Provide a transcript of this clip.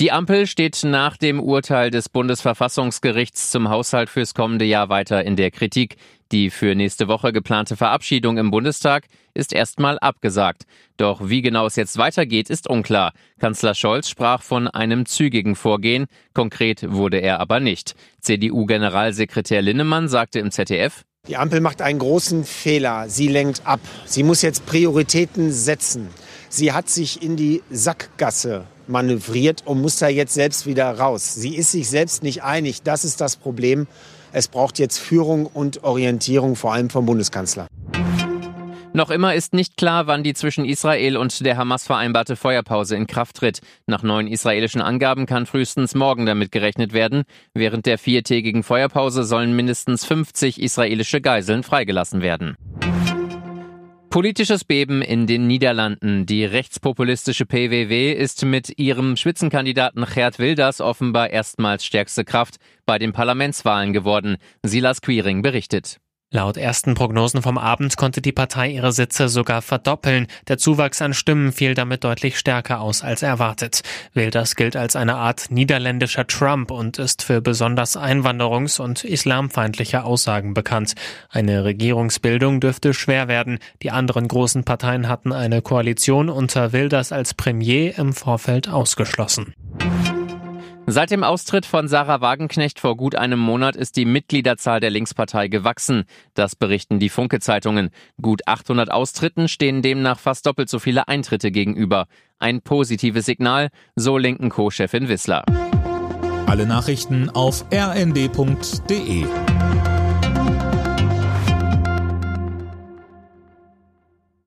Die Ampel steht nach dem Urteil des Bundesverfassungsgerichts zum Haushalt fürs kommende Jahr weiter in der Kritik. Die für nächste Woche geplante Verabschiedung im Bundestag ist erstmal abgesagt. Doch wie genau es jetzt weitergeht, ist unklar. Kanzler Scholz sprach von einem zügigen Vorgehen. Konkret wurde er aber nicht. CDU-Generalsekretär Linnemann sagte im ZDF, die Ampel macht einen großen Fehler. Sie lenkt ab. Sie muss jetzt Prioritäten setzen. Sie hat sich in die Sackgasse manövriert und muss da jetzt selbst wieder raus. Sie ist sich selbst nicht einig. Das ist das Problem. Es braucht jetzt Führung und Orientierung, vor allem vom Bundeskanzler. Noch immer ist nicht klar, wann die zwischen Israel und der Hamas vereinbarte Feuerpause in Kraft tritt. Nach neuen israelischen Angaben kann frühestens morgen damit gerechnet werden. Während der viertägigen Feuerpause sollen mindestens 50 israelische Geiseln freigelassen werden. Politisches Beben in den Niederlanden. Die rechtspopulistische PWW ist mit ihrem Spitzenkandidaten Gerd Wilders offenbar erstmals stärkste Kraft bei den Parlamentswahlen geworden. Silas Quiring berichtet. Laut ersten Prognosen vom Abend konnte die Partei ihre Sitze sogar verdoppeln. Der Zuwachs an Stimmen fiel damit deutlich stärker aus als erwartet. Wilders gilt als eine Art niederländischer Trump und ist für besonders einwanderungs- und islamfeindliche Aussagen bekannt. Eine Regierungsbildung dürfte schwer werden. Die anderen großen Parteien hatten eine Koalition unter Wilders als Premier im Vorfeld ausgeschlossen. Seit dem Austritt von Sarah Wagenknecht vor gut einem Monat ist die Mitgliederzahl der Linkspartei gewachsen. Das berichten die Funke-Zeitungen. Gut 800 Austritten stehen demnach fast doppelt so viele Eintritte gegenüber. Ein positives Signal, so linken Co-Chefin Wissler. Alle Nachrichten auf rnd.de